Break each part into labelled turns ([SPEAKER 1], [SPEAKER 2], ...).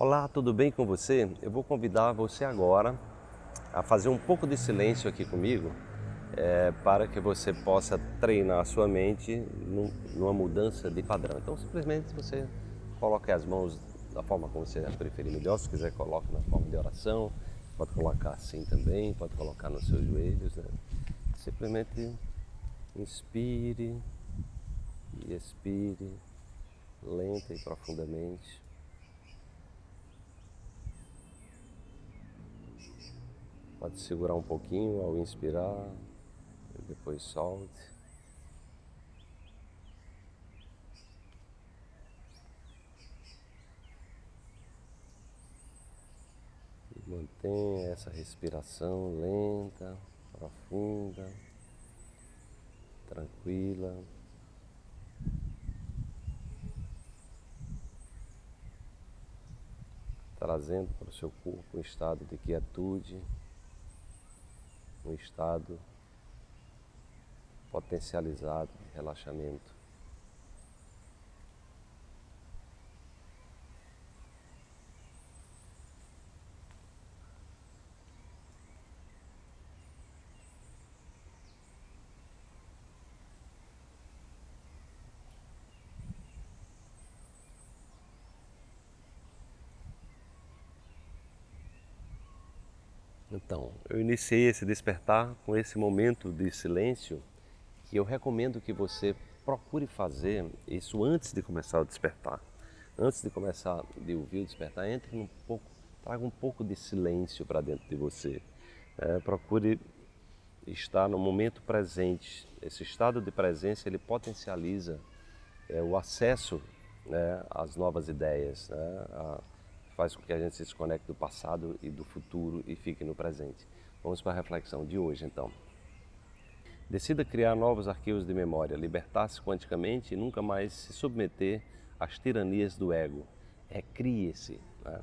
[SPEAKER 1] Olá, tudo bem com você? Eu vou convidar você agora a fazer um pouco de silêncio aqui comigo é, para que você possa treinar a sua mente num, numa mudança de padrão. Então, simplesmente você coloque as mãos da forma como você preferir melhor. Se quiser, coloque na forma de oração. Pode colocar assim também, pode colocar nos seus joelhos. Né? Simplesmente inspire e expire lenta e profundamente. Pode segurar um pouquinho ao inspirar e depois solte. E mantenha essa respiração lenta, profunda, tranquila. Trazendo para o seu corpo um estado de quietude um estado potencializado de relaxamento. Então, eu iniciei esse despertar com esse momento de silêncio que eu recomendo que você procure fazer isso antes de começar o despertar. Antes de começar de ouvir o despertar, entre um pouco, traga um pouco de silêncio para dentro de você. É, procure estar no momento presente. Esse estado de presença ele potencializa é, o acesso né, às novas ideias, né, a, faz com que a gente se desconecte do passado e do futuro e fique no presente. Vamos para a reflexão de hoje então. Decida criar novos arquivos de memória, libertar-se quanticamente e nunca mais se submeter às tiranias do ego. Recrie-se. Né?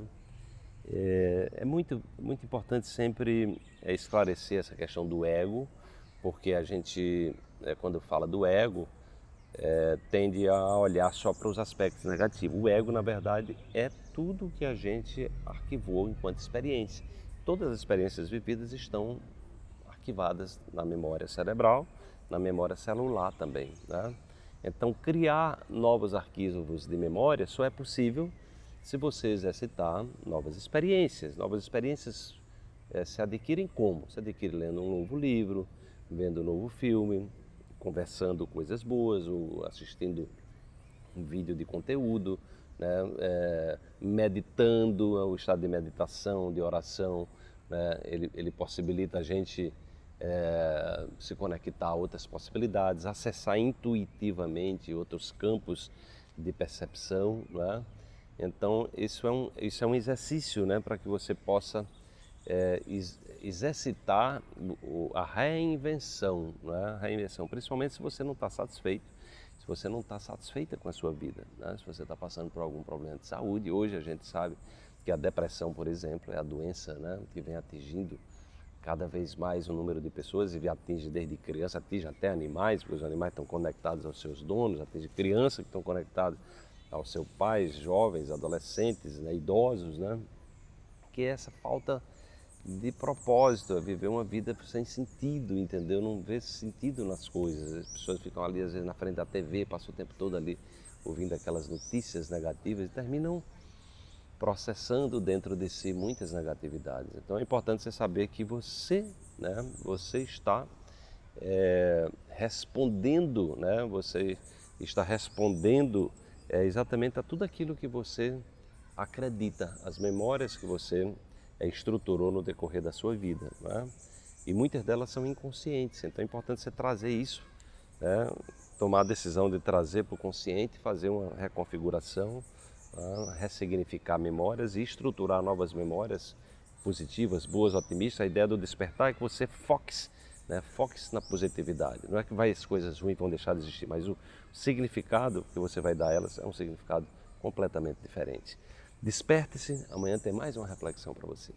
[SPEAKER 1] É, é, muito, muito importante sempre é, esclarecer essa questão do ego, porque a gente, é, quando fala do ego, é, tende a olhar só para os aspectos negativos. O ego, na verdade, é tudo que a gente arquivou enquanto experiência. Todas as experiências vividas estão arquivadas na memória cerebral, na memória celular também. Né? Então, criar novos arquivos de memória só é possível se você exercitar novas experiências. Novas experiências é, se adquirem como? Se adquire lendo um novo livro, vendo um novo filme, conversando coisas boas, ou assistindo um vídeo de conteúdo, né? É, meditando, o estado de meditação, de oração, né? ele, ele possibilita a gente é, se conectar a outras possibilidades, acessar intuitivamente outros campos de percepção. Né? Então, isso é um, isso é um exercício né? para que você possa é, exercitar a reinvenção, né? a reinvenção, principalmente se você não está satisfeito, se você não está satisfeita com a sua vida, né? se você está passando por algum problema de saúde. Hoje a gente sabe que a depressão, por exemplo, é a doença né? que vem atingindo cada vez mais o número de pessoas e atinge desde criança, atinge até animais, porque os animais estão conectados aos seus donos, atinge crianças que estão conectadas aos seus pais, jovens, adolescentes, né? idosos, né? que é essa falta de propósito, é viver uma vida sem sentido, entendeu? Não vê sentido nas coisas. As pessoas ficam ali, às vezes, na frente da TV, passam o tempo todo ali ouvindo aquelas notícias negativas e terminam processando dentro de si muitas negatividades. Então é importante você saber que você, né, você está é, respondendo, né, você está respondendo é, exatamente a tudo aquilo que você acredita, as memórias que você estruturou no decorrer da sua vida. Né? E muitas delas são inconscientes, então é importante você trazer isso, né? tomar a decisão de trazer para o consciente, fazer uma reconfiguração, né? ressignificar memórias e estruturar novas memórias positivas, boas, otimistas. A ideia do despertar é que você foque né? foque na positividade. Não é que vai, as coisas ruins vão deixar de existir, mas o significado que você vai dar a elas é um significado completamente diferente. Desperte-se, amanhã tem mais uma reflexão para você.